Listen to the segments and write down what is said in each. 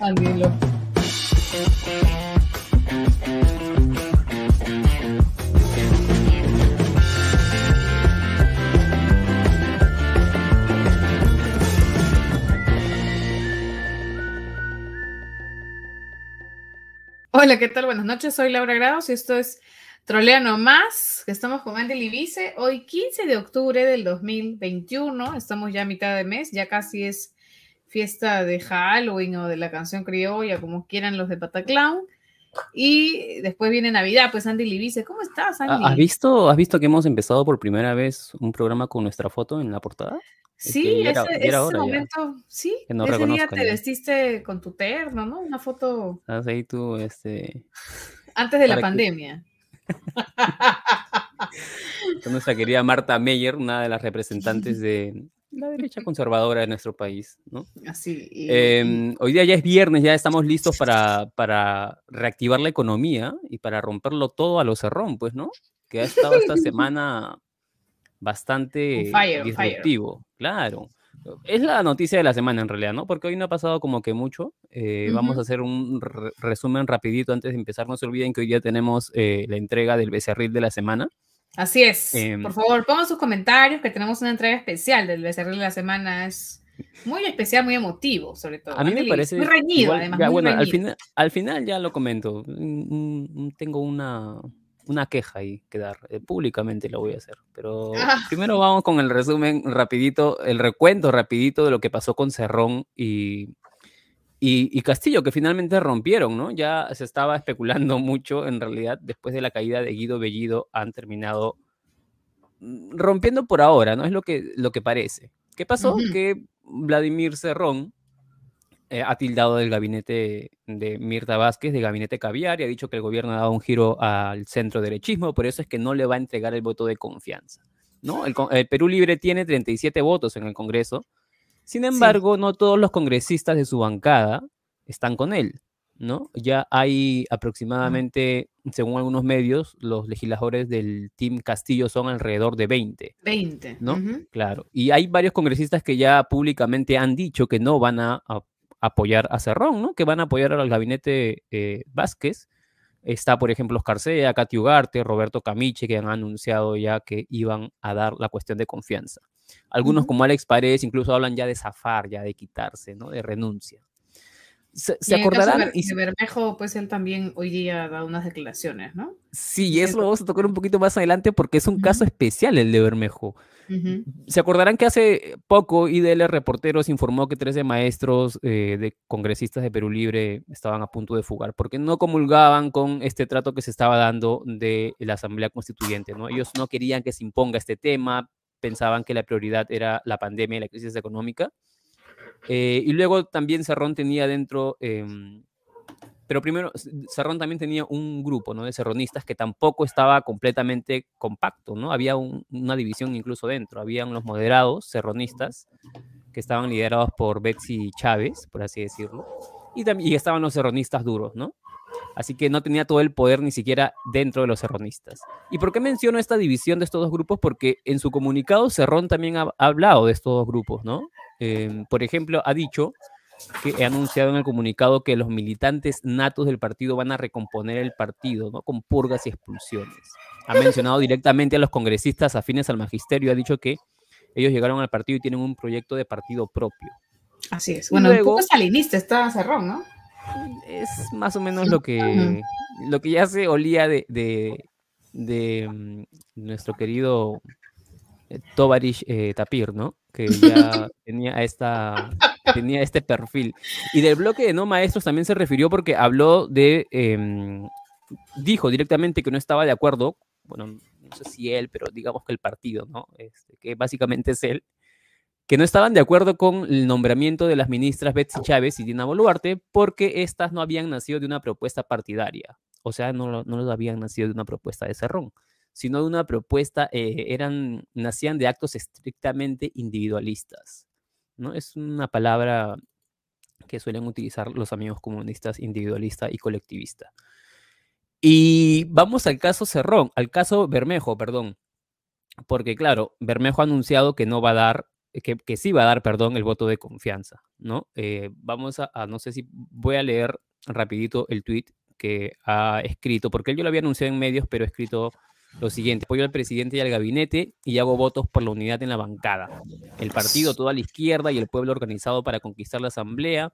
Ándilo. Hola, ¿qué tal? Buenas noches, soy Laura Grados y esto es Trolea Más, que estamos con Andy Libice. Hoy 15 de octubre del 2021, estamos ya a mitad de mes, ya casi es fiesta de Halloween o de la canción criolla, como quieran los de Pataclown. Y después viene Navidad, pues Andy Libice, ¿cómo estás, Andy? ¿Has visto, ¿Has visto que hemos empezado por primera vez un programa con nuestra foto en la portada? Sí, ese, momento, sí, ese día te vestiste con tu terno, ¿no? Una foto. Estás ahí tú, este... Antes de la pandemia. con nuestra querida Marta Meyer, una de las representantes de, la derecha conservadora de nuestro país, ¿no? Así. Em, hoy día ya es viernes, ya estamos listos para, para, reactivar la economía y para romperlo todo a lo cerrón, pues, ¿no? Que ha estado esta semana bastante disruptivo, claro. Es la noticia de la semana en realidad, ¿no? Porque hoy no ha pasado como que mucho. Eh, vamos a hacer un resumen rapidito antes de empezar. No se olviden que hoy día tenemos eh, la entrega del becerril de la semana. Así es. Em, Por favor, pongan sus comentarios que tenemos una entrega especial del becerril de la semana. Es muy especial, muy emotivo, sobre todo. A mí me parece. Muy reñido, además. bueno, Al, final, al final ya lo comento. Tengo una, una queja ahí que dar. Eh, públicamente lo voy a hacer. Pero ah. primero vamos con el resumen rapidito, el recuento rapidito de lo que pasó con Cerrón y, y, Castillo, que finalmente rompieron, ¿no? Ya se estaba especulando mucho, en realidad, después de la caída de Guido Bellido, han terminado mm, rompiendo por ahora, ¿no? Es lo que, lo que parece. ¿Qué pasó? Que Vladimir Cerrón eh, ha tildado del gabinete de Mirta Vázquez, de gabinete caviar, y ha dicho que el gobierno ha dado un giro al centro derechismo, por eso es que no le va a entregar el voto de confianza, ¿no? El, el Perú Libre tiene 37 votos en el Congreso, sin embargo, no todos los congresistas de su bancada están con él, ¿no? Ya hay aproximadamente, según algunos medios, los legisladores del Team Castillo son alrededor de 20. 20. ¿No? Claro. Y hay varios congresistas que ya públicamente han dicho que no van a, apoyar a Cerrón, ¿no? Que van a apoyar al gabinete eh, Vázquez. Está, por ejemplo, Oscar Sea, Katy Ugarte, Roberto Camiche, que han anunciado ya que iban a dar la cuestión de confianza. Algunos como Alex Paredes incluso hablan ya de zafar, ya de quitarse, ¿no? De renuncia. Se, acordarán. y Bermejo, pues él también hoy día dado unas declaraciones, ¿no? Sí, y eso lo vamos a tocar un poquito más adelante porque es un caso especial el de Bermejo. Se acordarán que hace poco IDL Reporteros informó que 13 maestros eh, de congresistas de Perú Libre estaban a punto de fugar porque no comulgaban con este trato que se estaba dando de la Asamblea Constituyente, ¿no? Ellos no querían que se imponga este tema, pensaban que la prioridad era la pandemia y la crisis económica. Eh, y luego también Cerrón tenía dentro, em, pero primero Cerrón también tenía un grupo ¿no? de cerronistas que tampoco estaba completamente compacto, ¿no? Había una división incluso dentro, habían los moderados cerronistas que estaban liderados por Betsy Chávez, por así decirlo, y, también, y estaban los cerronistas duros, ¿no? Así que no tenía todo el poder ni siquiera dentro de los serronistas. ¿Y por qué menciono esta división de estos dos grupos? Porque en su comunicado Cerrón también ha, hablado de estos dos grupos, ¿no? Em, por ejemplo, ha dicho que ha anunciado en el comunicado que los militantes natos del partido van a recomponer el partido, ¿no? Con purgas y expulsiones. Ha mencionado directamente a los congresistas afines al magisterio, ha dicho que ellos llegaron al partido y tienen un proyecto de partido propio. Así es. Bueno, un poco salinista está Cerrón, ¿no? Es más o menos lo que, lo que ya se olía de, de, mm, nuestro querido eh, Tovarish eh, Tapir, ¿no? Que ya tenía, esta, tenía este perfil. Y del bloque de no maestros también se refirió porque habló de, em, dijo directamente que no estaba de acuerdo, bueno, no sé si él, pero digamos que el partido, ¿no? Este, que básicamente es él, que no estaban de acuerdo con el nombramiento de las ministras Betsy Chávez y Dina Boluarte porque éstas no habían nacido de una propuesta partidaria, o sea, no, no habían nacido de una propuesta de Cerrón, sino de una propuesta, eh, eran, nacían de actos estrictamente individualistas, ¿no? Es una palabra que suelen utilizar los amigos comunistas, individualista y colectivista. Y vamos al caso Cerrón, al caso Bermejo, perdón, porque claro, Bermejo ha anunciado que no va a dar que, que, sí va a dar, perdón, el voto de confianza, ¿no? Eh, vamos a, no sé si voy a leer rapidito el tweet que ha escrito, porque él yo lo había anunciado en medios, pero ha escrito lo siguiente, apoyo al presidente y al gabinete y hago votos por la unidad en la bancada. El partido, toda la izquierda y el pueblo organizado para conquistar la asamblea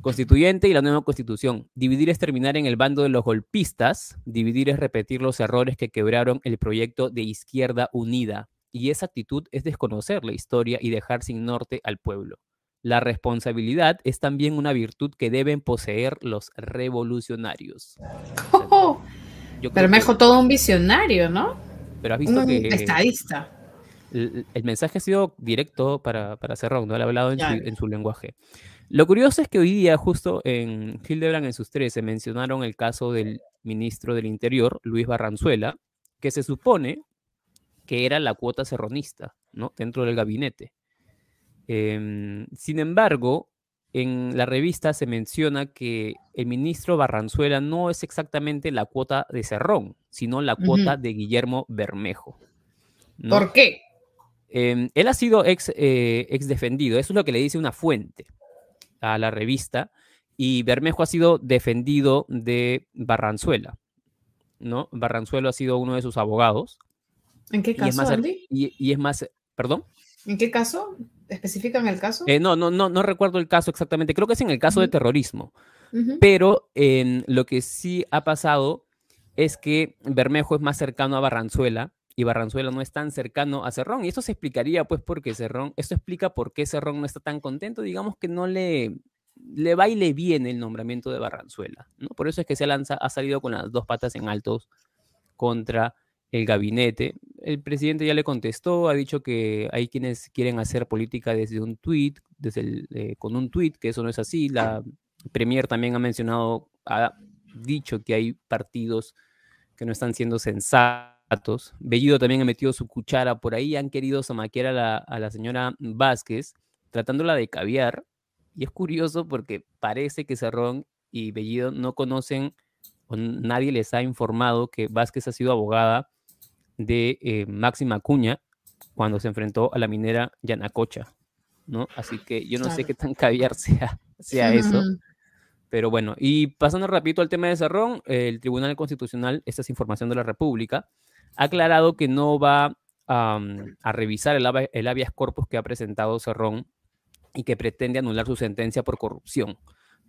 constituyente y la nueva constitución. Dividir es terminar en el bando de los golpistas, dividir es repetir los errores que quebraron el proyecto de izquierda unida. Y esa actitud es desconocer la historia y dejar sin norte al pueblo. La responsabilidad es también una virtud que deben poseer los revolucionarios. Oh, pero mejor todo un visionario, ¿no? Pero has visto un que... Estadista. El, mensaje ha sido directo para, para Cerrón, ¿no? ha hablado en su, en su, lenguaje. Lo curioso es que hoy día, justo en Hildebrand en sus 13, mencionaron el caso del ministro del Interior, Luis Barranzuela, que se supone que era la cuota serronista, ¿no? Dentro del gabinete. Eh, sin embargo, en la revista se menciona que el ministro Barranzuela no es exactamente la cuota de Cerrón, sino la cuota uh -huh. de Guillermo Bermejo. ¿no? ¿Por qué? Eh, él ha sido ex, eh, ex, defendido, eso es lo que le dice una fuente a la revista, y Bermejo ha sido defendido de Barranzuela, ¿no? Barranzuela ha sido uno de sus abogados. ¿En qué caso, y es más, Andy? Y, y es más, ¿perdón? ¿En qué caso? ¿Especifican el caso? Eh, no, no, no, no recuerdo el caso exactamente. Creo que es en el caso uh -huh. de terrorismo. Uh -huh. Pero lo que sí ha pasado es que Bermejo es más cercano a Barranzuela y Barranzuela no es tan cercano a Cerrón. Y esto se explicaría, pues, porque Cerrón, esto explica por qué Cerrón no está tan contento. Digamos que no le, le va y le viene el nombramiento de Barranzuela. ¿no? Por eso es que se lanza, ha salido con las dos patas en altos contra el gabinete. El presidente ya le contestó, ha dicho que hay quienes quieren hacer política desde un tuit, desde el, eh, con un tuit, que eso no es así. La Premier también ha mencionado, ha dicho que hay partidos que no están siendo sensatos. Bellido también ha metido su cuchara por ahí, han querido zamaquear a la, a la señora Vázquez, tratándola de caviar. Y es curioso porque parece que Cerrón y Bellido no conocen o nadie les ha informado que Vázquez ha sido abogada de eh, Máxima Acuña cuando se enfrentó a la minera Yanacocha, ¿no? Así que yo no claro. sé qué tan caviar sea, sea eso. Pero bueno, y pasando rapidito al tema de Cerrón, el Tribunal Constitucional, esta es información de la República, ha aclarado que no va um, a revisar el, el habeas corpus que ha presentado Cerrón y que pretende anular su sentencia por corrupción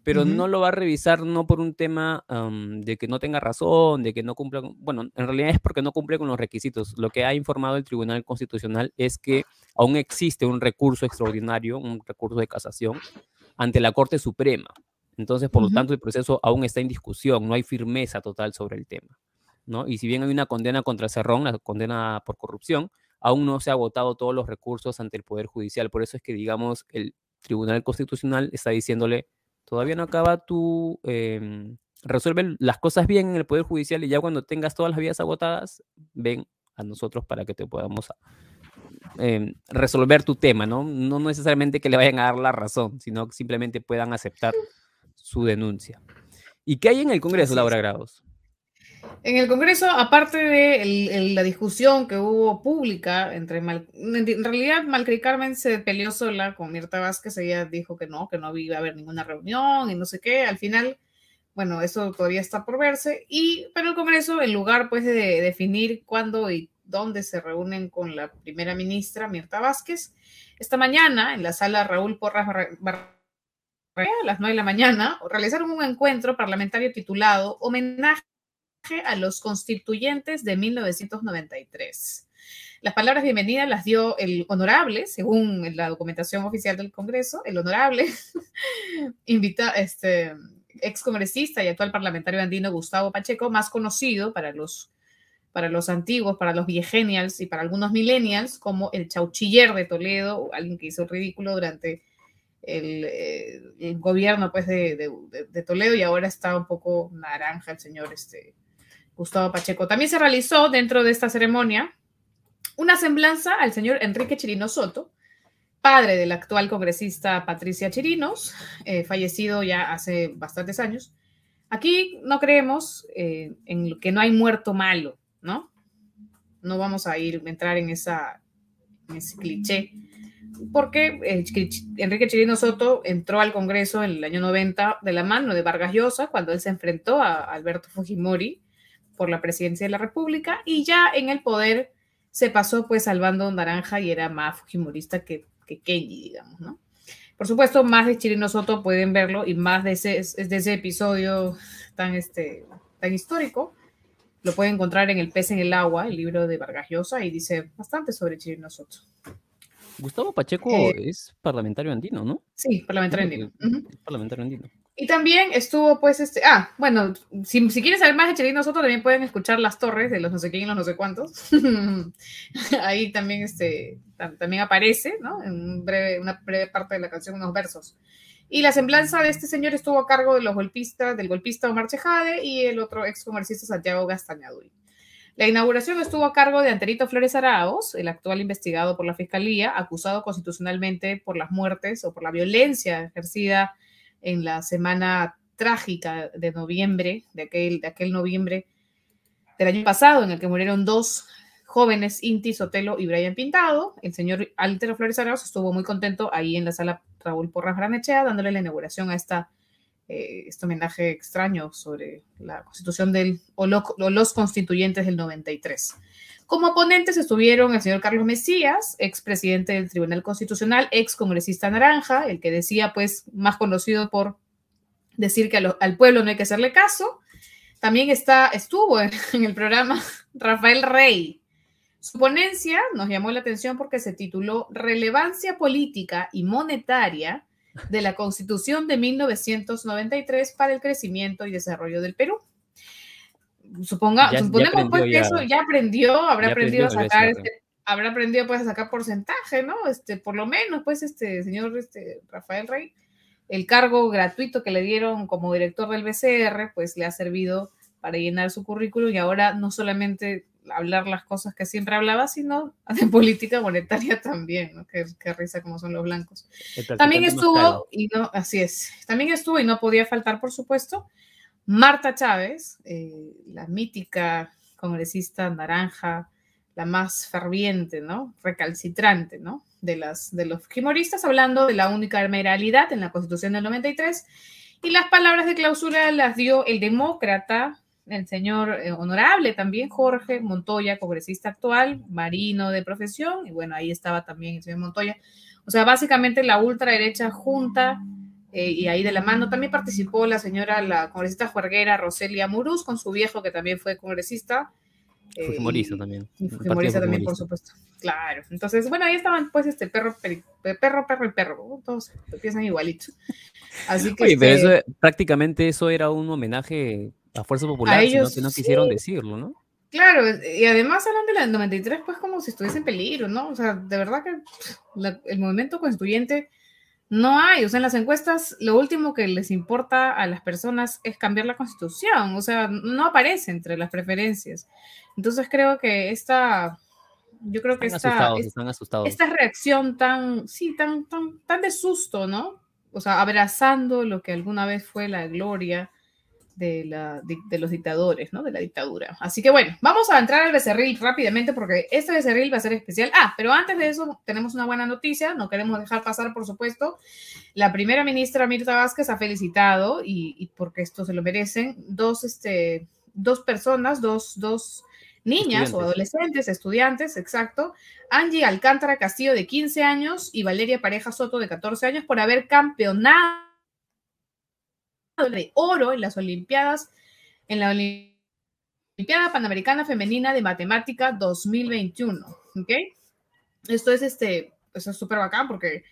pero uh -huh. no lo va a revisar no por un tema um, de que no tenga razón, de que no cumpla, bueno, en realidad es porque no cumple con los requisitos. Lo que ha informado el Tribunal Constitucional es que aún existe un recurso extraordinario, un recurso de casación ante la Corte Suprema. Entonces, por uh -huh. lo tanto, el proceso aún está en discusión, no hay firmeza total sobre el tema. ¿no? Y si bien hay una condena contra Cerrón, la condena por corrupción, aún no se ha agotado todos los recursos ante el Poder Judicial. Por eso es que, digamos, el Tribunal Constitucional está diciéndole todavía no acaba tu... Eh, resuelve las cosas bien en el Poder Judicial y ya cuando tengas todas las vías agotadas, ven a nosotros para que te podamos eh, resolver tu tema, ¿no? No necesariamente que le vayan a dar la razón, sino que simplemente puedan aceptar su denuncia. ¿Y qué hay en el Congreso, Laura Grados? En el Congreso, aparte de el, la discusión que hubo pública entre Mal, en realidad Malcri Carmen se peleó sola con Mirta Vázquez, ella dijo que no, que no iba a haber ninguna reunión y no sé qué, al final, bueno, eso todavía está por verse, y pero el Congreso, en lugar pues de definir cuándo y dónde se reúnen con la primera ministra Mirta Vázquez, esta mañana en la sala Raúl Porras a las 9 de la mañana, realizaron un encuentro parlamentario titulado Homenaje a los constituyentes de 1993. Las palabras bienvenidas las dio el honorable, según la documentación oficial del Congreso, el honorable invita, este, ex congresista y actual parlamentario andino Gustavo Pacheco, más conocido para los, para los antiguos, para los viegenials y para algunos millennials, como el chauchiller de Toledo, alguien que hizo el ridículo durante el, eh, gobierno pues, de, de, de, Toledo y ahora está un poco naranja el señor este, Gustavo Pacheco. También se realizó dentro de esta ceremonia una semblanza al señor Enrique Chirino Soto, padre del actual congresista Patricia Chirinos, eh, fallecido ya hace bastantes años. Aquí no creemos eh, en que no hay muerto malo, ¿no? No vamos a ir a entrar en, esa, en ese cliché. porque eh, Enrique Chirino Soto entró al Congreso en el año 90 de la mano de Vargas Llosa, cuando él se enfrentó a Alberto Fujimori por la presidencia de la República, y ya en el poder se pasó pues al bando naranja y era más fujimorista que, que Kenji, digamos, ¿no? Por supuesto, más de Chirino Soto pueden verlo y más de ese, de ese episodio tan, este, tan histórico lo pueden encontrar en El pez en el agua, el libro de Vargas Llosa, y dice bastante sobre Chirino Soto. Gustavo Pacheco eh, es parlamentario andino, ¿no? Sí, parlamentario andino. Parlamentario andino. Y también estuvo, pues, este. Ah, bueno, si, si quieren saber más de Chirino Soto, también pueden escuchar Las Torres de los no sé quién y los no sé cuántos. Ahí también, este, también aparece, ¿no? En breve, una breve parte de la canción, unos versos. Y la semblanza de este señor estuvo a cargo de los golpistas, del golpista Omar Chejade y el otro ex Santiago Gastañaduy. La inauguración estuvo a cargo de Anterito Flores Araos, el actual investigado por la Fiscalía, acusado constitucionalmente por las muertes o por la violencia ejercida en la semana trágica de noviembre, de aquel, de aquel noviembre del año pasado, en el que murieron dos jóvenes, Inti Sotelo y Brian Pintado. El señor Altero Flores Araos estuvo muy contento ahí en la sala Raúl Porras Granechea, dándole la inauguración a esta, eh, este homenaje extraño sobre la constitución del, o, los constituyentes del 93. Como ponentes estuvieron el señor Carlos Mesías, expresidente del Tribunal Constitucional, ex congresista naranja, el que decía, pues, más conocido por decir que al pueblo no hay que hacerle caso. También está, estuvo en el programa Rafael Rey, su ponencia nos llamó la atención porque se tituló Relevancia política y monetaria de la Constitución de 1993 para el crecimiento y desarrollo del Perú. Suponga, suponemos pues que eso ya aprendió, habrá aprendido a sacar este, habrá aprendido pues a sacar porcentaje, ¿no? Este, por lo menos, pues, este señor este, Rafael Rey, el cargo gratuito que le dieron como director del BCR, pues le ha servido para llenar su currículum y ahora no solamente hablar las cosas que siempre hablaba, sino de política monetaria también, ¿no? Qué, risa como son los blancos. También estuvo, y no, así es, también estuvo y no podía faltar, por supuesto, Marta Chávez, eh, la mítica congresista naranja, la más ferviente, ¿no? Recalcitrante, ¿no? De, las, de los fujimoristas, hablando de la única meralidad en la Constitución del 93. Y las palabras de clausura las dio el demócrata el señor eh, honorable también, Jorge Montoya, congresista actual, marino de profesión, y bueno, ahí estaba también el señor Montoya. O sea, básicamente la ultraderecha junta, eh, y ahí de la mano también participó la señora, la congresista juerguera Roselia Muruz, con su viejo, que también fue congresista. Eh, Fujimorista también. Y Fujimorista también, por supuesto. Claro. Entonces, bueno, ahí estaban pues este perro, perro, perro y perro. Todos empiezan igualitos. Así que... pero este eso, prácticamente eso era un homenaje a Fuerza Popular, ellos, que no quisieron decirlo, ¿no? Claro, y además hablan de la 93 pues como si estuviese en peligro, ¿no? O sea, de verdad que el movimiento constituyente no hay, o sea, en las encuestas lo último que les importa a las personas es cambiar la constitución, o sea, no aparece entre las preferencias. Entonces creo que esta, yo creo que esta, esta reacción tan, sí, tan, tan, tan de susto, ¿no? O sea, abrazando lo que alguna vez fue la gloria de, la, de, los dictadores, ¿no? De la dictadura. Así que bueno, vamos a entrar al becerril rápidamente porque este becerril va a ser especial. Ah, pero antes de eso tenemos una buena noticia, no queremos dejar pasar, por supuesto. La primera ministra Mirta Vázquez ha felicitado, y, porque esto se lo merecen, dos, este, dos personas, dos, dos niñas o adolescentes, estudiantes, exacto, Angie Alcántara Castillo de 15 años y Valeria Pareja Soto de 14 años por haber campeonado de oro en las Olimpiadas, en la Olimpiada Panamericana Femenina de Matemática 2021. ¿Ok? Esto es este, eso es súper bacán porque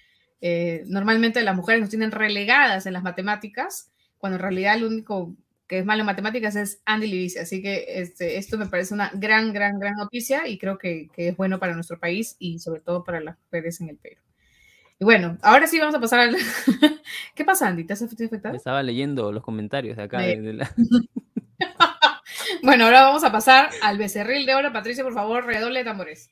eh, normalmente las mujeres nos tienen relegadas en las matemáticas, cuando en realidad el único que es malo en matemáticas es Andy Livici. Así que este, esto me parece una gran, gran, gran noticia y creo que, que, es bueno para nuestro país y sobre todo para las mujeres en el Perú. Y bueno, ahora sí vamos a pasar al... ¿Qué pasa, Andy? ¿Te has afectado? Estaba leyendo los comentarios de acá. bueno, ahora vamos a pasar al becerril de oro. Patricia, por favor, redoble de tambores.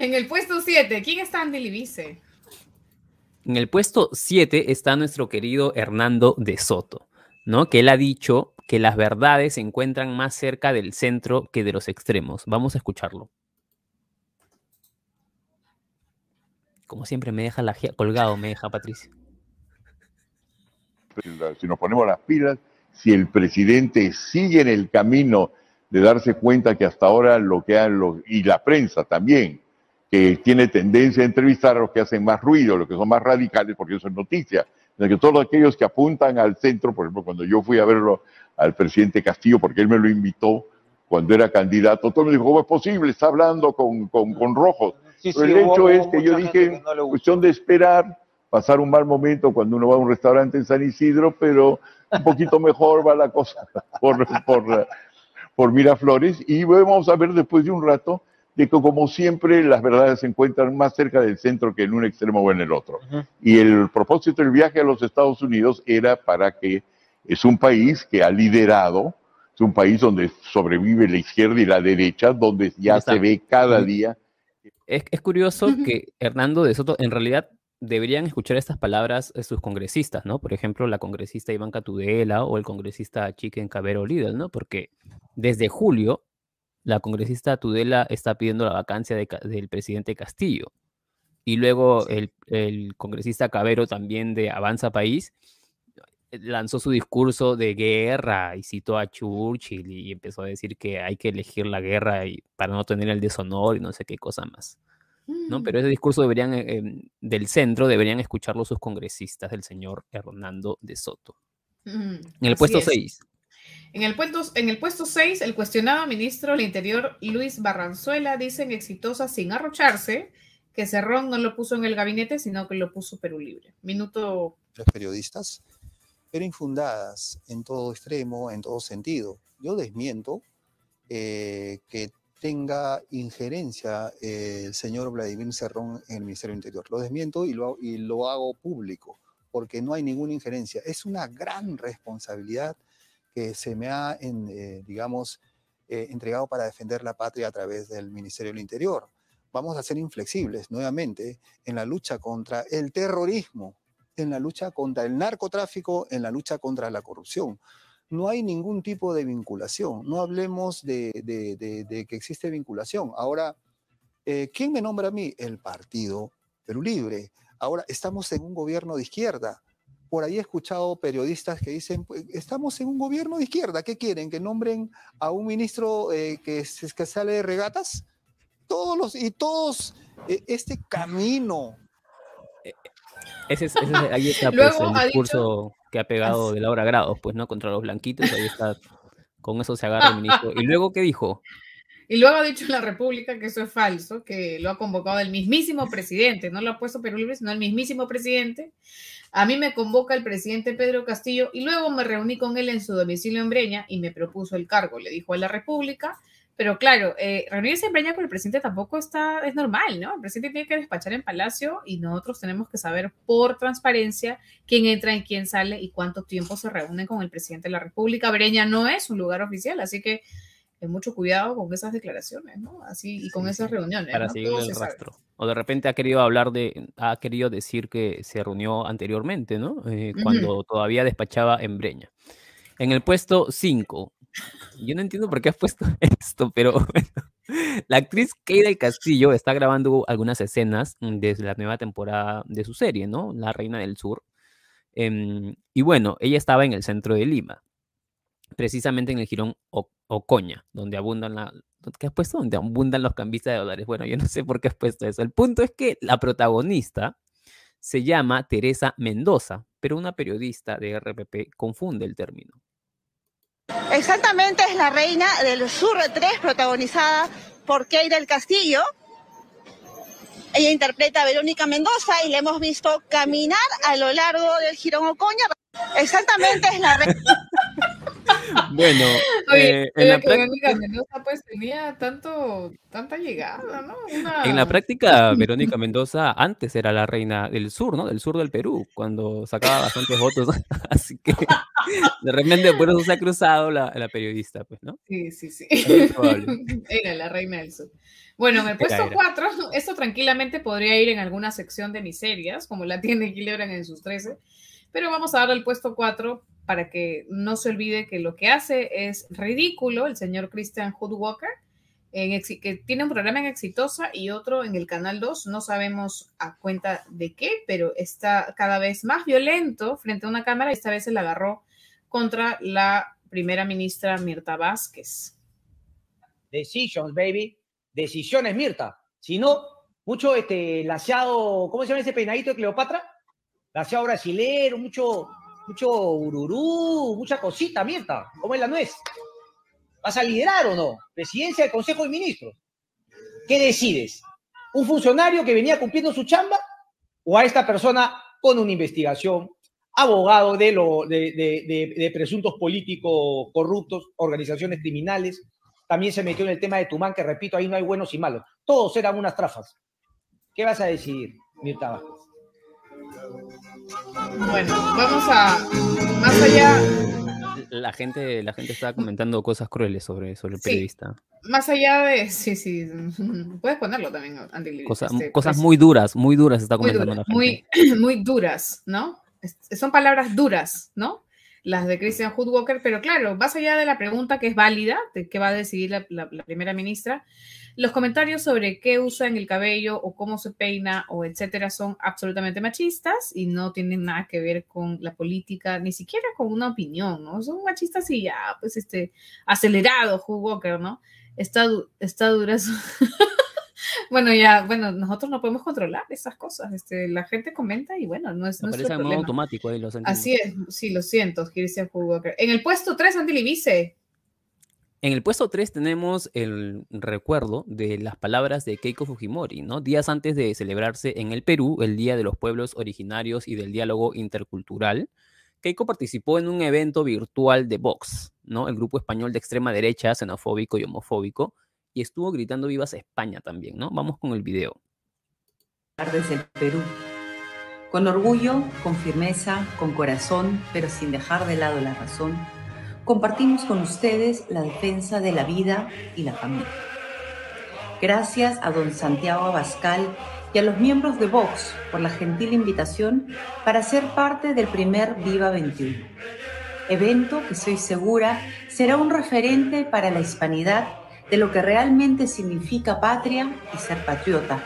En el puesto 7, ¿quién está en Vice? En el puesto 7 está nuestro querido Hernando de Soto, ¿no? Que él ha dicho que las verdades se encuentran más cerca del centro que de los extremos. Vamos a escucharlo. Como siempre me deja la colgado, me deja Patricia. Si nos ponemos las pilas, si el presidente sigue en el camino de darse cuenta que hasta ahora lo que han los, y la prensa también, que tiene tendencia a entrevistar a los que hacen más ruido, los que son más radicales, porque eso es noticia. que todos aquellos que apuntan al centro, por ejemplo, cuando yo fui a verlo al presidente Castillo, porque él me lo invitó cuando era candidato, todo me dijo, ¿cómo es posible? Está hablando con, con, con rojos. Pero el hecho es que yo dije, cuestión de esperar, pasar un mal momento cuando uno va a un restaurante en San Isidro, pero un poquito mejor va la cosa por, por, por Miraflores. Y vamos a ver después de un rato de que como siempre las verdades se encuentran más cerca del centro que en un extremo o en el otro. Y el propósito del viaje a los Estados Unidos era para que es un país que ha liderado, es un país donde sobrevive la izquierda y la derecha, donde ya se ve cada día. Es, es curioso que Hernando de Soto, en realidad deberían escuchar estas palabras sus congresistas, ¿no? Por ejemplo, la congresista Iván Catudela o el congresista Chiquen Cabero Lidl, ¿no? Porque desde julio la congresista Tudela está pidiendo la vacancia del presidente Castillo. Y luego el, congresista Cabero también de Avanza País lanzó su discurso de guerra y citó a Churchill y empezó a decir que hay que elegir la guerra y, para no tener el deshonor y no sé qué cosa más. ¿no? Mm. Pero ese discurso deberían, eh, em, del centro deberían escucharlo sus congresistas del señor Hernando de Soto. en el puesto 6. En el, puesto, en el puesto 6, el cuestionado ministro del Interior Luis Barranzuela dice en exitosa sin arrocharse que Cerrón no lo puso en el gabinete, sino que lo puso Perú Libre. Minuto. Los periodistas, pero infundadas en todo extremo, en todo sentido. Yo desmiento eh, que tenga injerencia eh, el señor Vladimir Cerrón en el Ministerio del Interior. Lo desmiento y lo, y lo hago público, porque no hay ninguna injerencia. Es una gran responsabilidad que se me ha, eh, digamos, eh, entregado para defender la patria a través del Ministerio del Interior. Vamos a ser inflexibles nuevamente en la lucha contra el terrorismo, en la lucha contra el narcotráfico, en la lucha contra la corrupción. No hay ningún tipo de vinculación. No hablemos de, que existe vinculación. Ahora, eh, ¿quién me nombra a mí? El Partido Perú Libre. Ahora, estamos en un gobierno de izquierda por ahí he escuchado periodistas que dicen, pues, estamos en un gobierno de izquierda, ¿qué quieren? ¿Que nombren a un ministro eh, que, que sale de regatas? Todos los, y todos, eh, este camino. Eh, ese es, ahí está pues, el discurso que ha pegado de Laura Grados, pues, ¿no? Contra los blanquitos, ahí está, con eso se agarra el ministro. ¿Y luego qué dijo? Y luego ha dicho en la República que eso es falso, que lo ha convocado el mismísimo presidente, no lo ha puesto Perú Libre, sino el mismísimo presidente, a mí me convoca el presidente Pedro Castillo y luego me reuní con él en su domicilio en Breña y me propuso el cargo, le dijo a la República. Pero claro, eh, reunirse en Breña con el presidente tampoco está, es normal, ¿no? El presidente tiene que despachar en Palacio y nosotros tenemos que saber por transparencia quién entra y quién sale y cuánto tiempo se reúnen con el presidente de la República. Breña no es un lugar oficial, así que mucho cuidado con esas declaraciones, ¿no? Así y con esas reuniones. Para seguir el rastro. O de repente ha querido hablar de, ha querido decir que se reunió anteriormente, ¿no? Eh, cuando todavía despachaba en Breña. En el puesto 5. Yo no entiendo por qué has puesto esto, pero bueno, la actriz del Castillo está grabando algunas escenas desde la nueva temporada de su serie, ¿no? La Reina del Sur. Em, y bueno, ella estaba en el centro de Lima precisamente en el jirón Ocoña, donde abundan la, ¿qué has puesto? Donde abundan los cambistas de dólares. Bueno, yo no sé por qué has puesto eso. El punto es que la protagonista se llama Teresa Mendoza, pero una periodista de RPP confunde el término. Exactamente, es la reina del Sur 3, protagonizada por Keira del Castillo. Ella interpreta a Verónica Mendoza y la hemos visto caminar a lo largo del Girón Ocoña. Exactamente, es la reina. Bueno, Oye, eh, en, la Verónica práctica, Mendoza pues tenía tanto, tanta llegada, ¿no? en la práctica, Verónica Mendoza antes era la reina del sur, ¿no? Del sur del Perú, cuando sacaba bastantes votos. Así que de repente por eso se ha cruzado la, la periodista, pues, ¿no? Sí, sí, sí. Era la reina del sur. Bueno, en el puesto era. 4, esto tranquilamente podría ir en alguna sección de miserias, como la tiene Gillibrand en sus 13, pero vamos a darle el puesto 4 para que no se olvide que lo que hace es ridículo el señor Christian Hood Walker, en que tiene un programa en Exitosa y otro en el Canal 2, no sabemos a cuenta de qué, pero está cada vez más violento frente a una cámara y esta vez se la agarró contra la primera ministra Mirta Vázquez. Decisions, baby. Decisiones, Mirta. Si no, mucho este laseado, ¿cómo se llama ese peinadito de Cleopatra? Laseado brasilero, mucho, mucho ururú, mucha cosita, Mirta. ¿Cómo es la nuez? ¿Vas a liderar o no? Presidencia del Consejo de Ministros. ¿Qué decides? ¿Un funcionario que venía cumpliendo su chamba o a esta persona con una investigación, abogado de, lo, de, de- de- de presuntos políticos corruptos, organizaciones criminales? También se metió en el tema de Tumán, que repito, ahí no hay buenos y malos. Todos eran unas trafas. ¿Qué vas a decidir, Mirta Vázquez? Bueno, vamos a más allá, La gente, la gente estaba comentando cosas crueles sobre, sobre el Sí. periodista. más allá de, sí, sí, puedes ponerlo también, Andy. Cosa- este, cosas pues, muy duras, muy duras está comentando la gente. muy, muy duras, ¿no? Es- Son palabras duras, ¿no? Las de Christian Hood Walker, pero claro, más allá de la pregunta que es válida, de qué va a decidir la, la- la primera ministra, los comentarios sobre qué usa en el cabello o cómo se peina o etcétera son absolutamente machistas y no tienen nada que ver con la política, ni siquiera con una opinión, ¿no? Son machistas y ya, pues, este, acelerado Hood Walker, ¿no? Está, está dura su- Bueno, ya, bueno, nosotros no podemos controlar esas cosas. Este, la gente comenta y bueno, no es parece en modo automático ahí lo sentimos. Así es, sí, lo siento, Hood Walker. En el puesto 3, Andy Libice. En el puesto 3 tenemos el recuerdo de las palabras de Keiko Fujimori, ¿no? Días antes de celebrarse en el Perú el Día de los Pueblos Originarios y del Diálogo Intercultural, Keiko participó en un evento virtual de Vox, ¿no? El grupo español de extrema derecha, xenofóbico y homofóbico, y estuvo gritando vivas España también, ¿no? Vamos con el video. desde el Perú. Con orgullo, con firmeza, con corazón, pero sin dejar de lado la razón, compartimos con ustedes la defensa de la vida y la familia. Gracias a don Santiago Abascal y a los miembros de Vox por la gentil invitación para ser parte del primer Viva 21. Evento que estoy segura será un referente para la hispanidad de lo que realmente significa patria y ser patriota,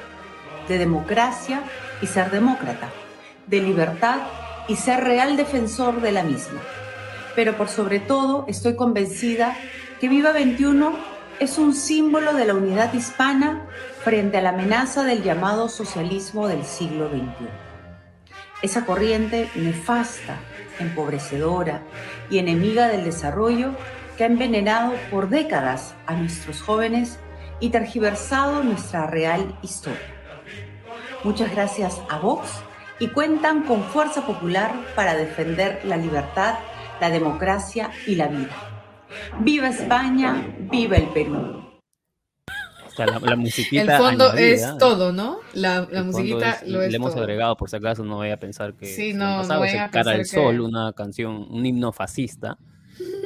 de democracia y ser demócrata, de libertad y ser real defensor de la misma. Pero por sobre todo estoy convencida que Viva 21 es un símbolo de la unidad hispana frente a la amenaza del llamado socialismo del siglo XXI. Esa corriente nefasta, empobrecedora y enemiga del desarrollo que ha envenenado por décadas a nuestros jóvenes y tergiversado nuestra real historia. Muchas gracias a Vox y cuentan con fuerza popular para defender la libertad, la democracia y la vida. ¡Viva España! ¡Viva el Perú! O sea, la, la El musiquita fondo añadida, es todo, ¿no? La, la el musiquita es- lo es Le hemos todo. agregado, por si acaso, no vaya a pensar que... Sí, no, no pasado, es vayan a el Cara del pensar que- Sol, una canción, un himno fascista,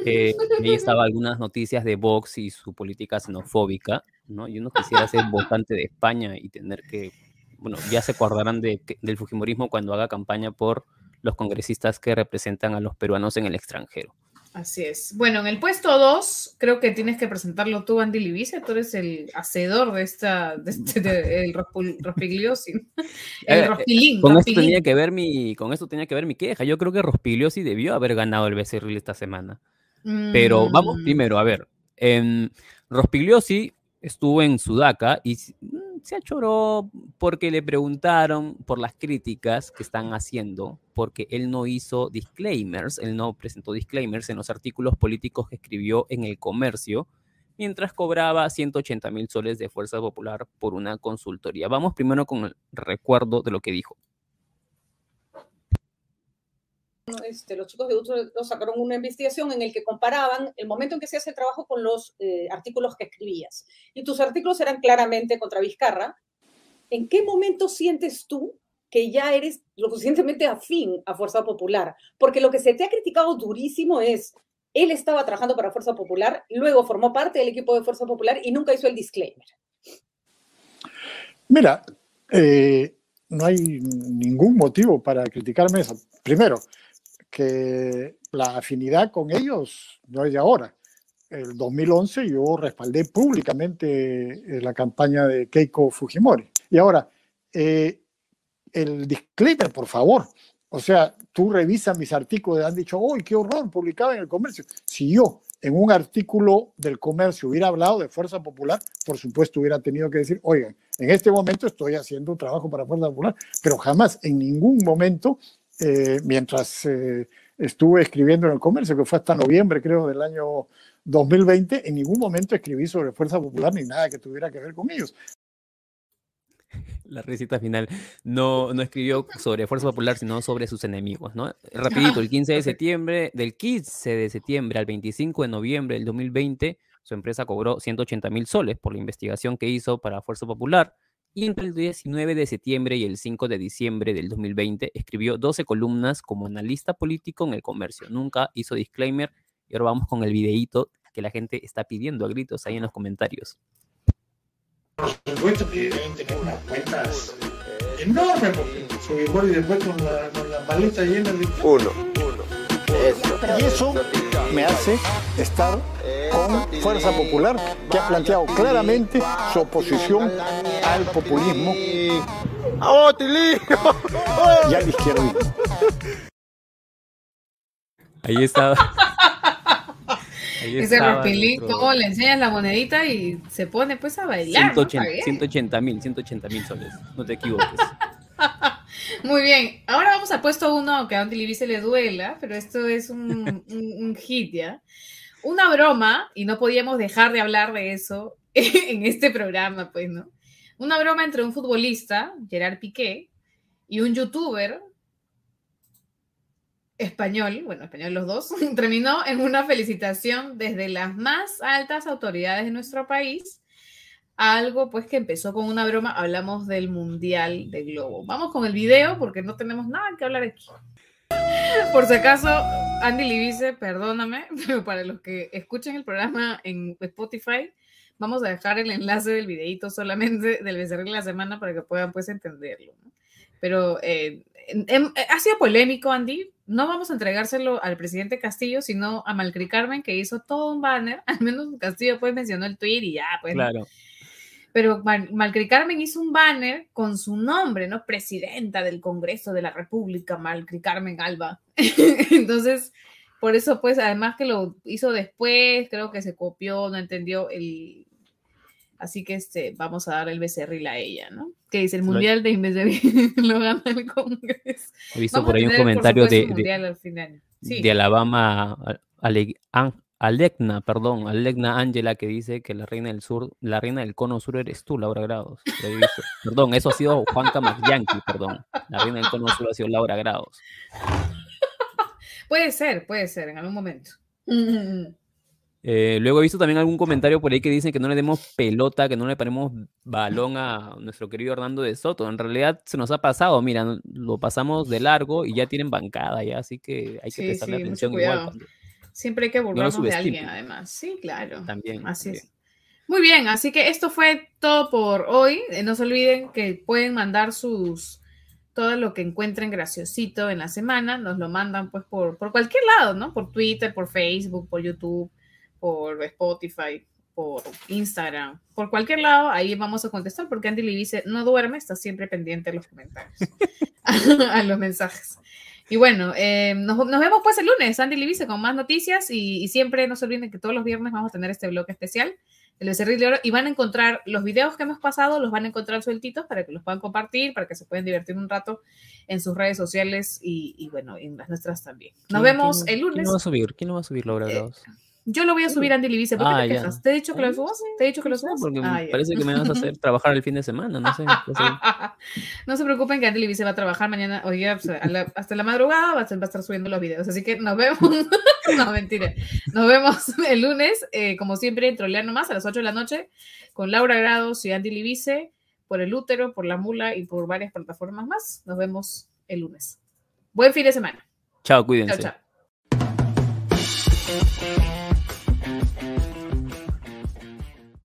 que ahí estaba algunas noticias de Vox y su política xenofóbica, ¿no? Yo no quisiera ser votante de España y tener que... Bueno, ya se acordarán de, que- del Fujimorismo cuando haga campaña por los congresistas que representan a los peruanos en el extranjero. Así es. Bueno, en el puesto 2, creo que tienes que presentarlo tú, Andy Libice. Tú eres el hacedor de esta, de este, de- el rospigliosi. El eh, rospilín. Con esto, tenía que ver mi, con esto tenía que ver mi queja. Yo creo que Rospigliosi debió haber ganado el Becerril esta semana. Pero vamos Mm, primero, a ver. em, Rospigliosi estuvo en Sudaca y se achoró porque le preguntaron por las críticas que están haciendo, porque él no hizo disclaimers, él no presentó disclaimers en los artículos políticos que escribió en el comercio, mientras cobraba 180 mil soles de Fuerza Popular por una consultoría. Vamos primero con el recuerdo de lo que dijo. Este, los chicos de Utrecht sacaron una investigación en el que comparaban el momento en que se hace el trabajo con los eh, artículos que escribías. Y tus artículos eran claramente contra Vizcarra. ¿En qué momento sientes tú que ya eres lo suficientemente afín a Fuerza Popular? Porque lo que se te ha criticado durísimo es, él estaba trabajando para Fuerza Popular, luego formó parte del equipo de Fuerza Popular y nunca hizo el disclaimer. Mira, eh, no hay ningún motivo para criticarme eso. Primero, que la afinidad con ellos no es de ahora. El 2011 yo respaldé públicamente eh, la campaña de Keiko Fujimori. Y ahora, eh, el disclaimer, por favor. O sea, tú revisas mis artículos, han dicho, ¡ay, qué horror! Publicaba en el comercio. Si yo en un artículo del comercio hubiera hablado de Fuerza Popular, por supuesto hubiera tenido que decir, oigan, en este momento estoy haciendo un trabajo para Fuerza Popular, pero jamás, en ningún momento, eh, mientras eh, estuve escribiendo en el comercio, que fue hasta noviembre, creo, del año 2020, en ningún momento escribí sobre Fuerza Popular ni nada que tuviera que ver con ellos. La recita final, no, no escribió sobre Fuerza Popular, sino sobre sus enemigos, ¿no? Rapidito, el 15 de septiembre, del 15 de septiembre al 25 de noviembre del 2020, su empresa cobró 180 mil soles por la investigación que hizo para Fuerza Popular, y entre el 19 de septiembre y el 5 de diciembre del 2020 escribió 12 columnas como analista político en el comercio. Nunca hizo disclaimer, y ahora vamos con el videíto que la gente está pidiendo a gritos ahí en los comentarios. Por supuesto que deben tener unas cuentas enormes, porque Fujimori después con la, con la maleta llena de... Uno, uno. Eso. Y eso me hace estar con Fuerza Popular, que ha planteado claramente su oposición al populismo y al izquierdismo. Ahí está. Ese repilito, le enseñas la monedita y se pone pues a bailar. 180 mil, 180 mil soles, no te equivoques. Muy bien, ahora vamos a puesto uno que a Andy se le duela, pero esto es un, un, hit, ¿ya? Una broma, y no podíamos dejar de hablar de eso en este programa, pues, ¿no? Una broma entre un futbolista, Gerard Piqué, y un youtuber español, bueno, español los dos, terminó en una felicitación desde las más altas autoridades de nuestro país, algo pues que empezó con una broma, hablamos del Mundial de Globo. Vamos con el video porque no tenemos nada que hablar aquí. Por si acaso, Andy Libice, perdóname, pero para los que escuchen el programa en Spotify, vamos a dejar el enlace del videito solamente del becerril de la semana para que puedan pues entenderlo. Pero eh, ha sido polémico, Andy. No vamos a entregárselo al presidente Castillo, sino a Malcri Carmen, que hizo todo un banner. Al menos Castillo pues mencionó el tweet y ya, pues. Claro. Pero Malcri Carmen hizo un banner con su nombre, ¿no? Presidenta del Congreso de la República, Malcri Carmen Alba. Entonces, por eso, pues, además que lo hizo después, creo que se copió, no entendió el, Así que este, vamos a dar el becerril a ella, ¿no? Que dice el mundial de becerril lo gana el Congreso. He visto por ahí un comentario de, de, Alabama, Alegna, perdón, Alegna Ángela que dice que la reina del sur, la reina del cono sur eres tú, Laura Grados. perdón, eso ha sido Juanca Yankee, perdón. La reina del cono sur ha sido Laura Grados. puede ser, puede ser, en algún momento. Eh, luego he visto también algún comentario por ahí que dicen que no le demos pelota, que no le ponemos balón a nuestro querido Hernando de Soto. En realidad se nos ha pasado, mira, lo pasamos de largo y ya tienen bancada, ya, así que hay que prestarle atención igual. Siempre hay que burlarnos de alguien, además. Sí, claro. También. Así es. Muy bien, así que esto fue todo por hoy. Eh, no se olviden que pueden mandar sus todo lo que encuentren graciosito en la semana, nos lo mandan pues por, por cualquier lado, ¿no? Por Twitter, por Facebook, por YouTube por Spotify, por Instagram, por cualquier lado, ahí vamos a contestar porque Andy dice no duerme, está siempre pendiente de los comentarios, a los mensajes. Y bueno, eh, nos, vemos pues el lunes, Andy Libice, con más noticias y, siempre no se olviden que todos los viernes vamos a tener este blog especial, el Becerril de Oro, y van a encontrar los videos que hemos pasado, los van a encontrar sueltitos para que los puedan compartir, para que se puedan divertir un rato en sus redes sociales y, bueno, en las nuestras también. Nos vemos el lunes. ¿Quién no va a subir? ¿Quién no va a subir, Laura eh, Yo lo voy a subir a Andy Libice. ¿Por qué Ah, te quejas? ¿Te he dicho que lo subas? ¿Te he dicho que lo subas? Porque Ah, parece que me vas a hacer trabajar el fin de semana, no sé. no se preocupen que Andy Libice va a trabajar mañana, hoy día, hasta la madrugada va a, estar, va a estar subiendo los videos. Así que nos vemos. no, mentira. Nos vemos el lunes, eh, como siempre, en Trolear Nomás a las 8 de la noche, con Laura Grados y Andy Libice, por el útero, por la mula y por varias plataformas más. Nos vemos el lunes. Buen fin de semana. Chao, cuídense. Chao, chao.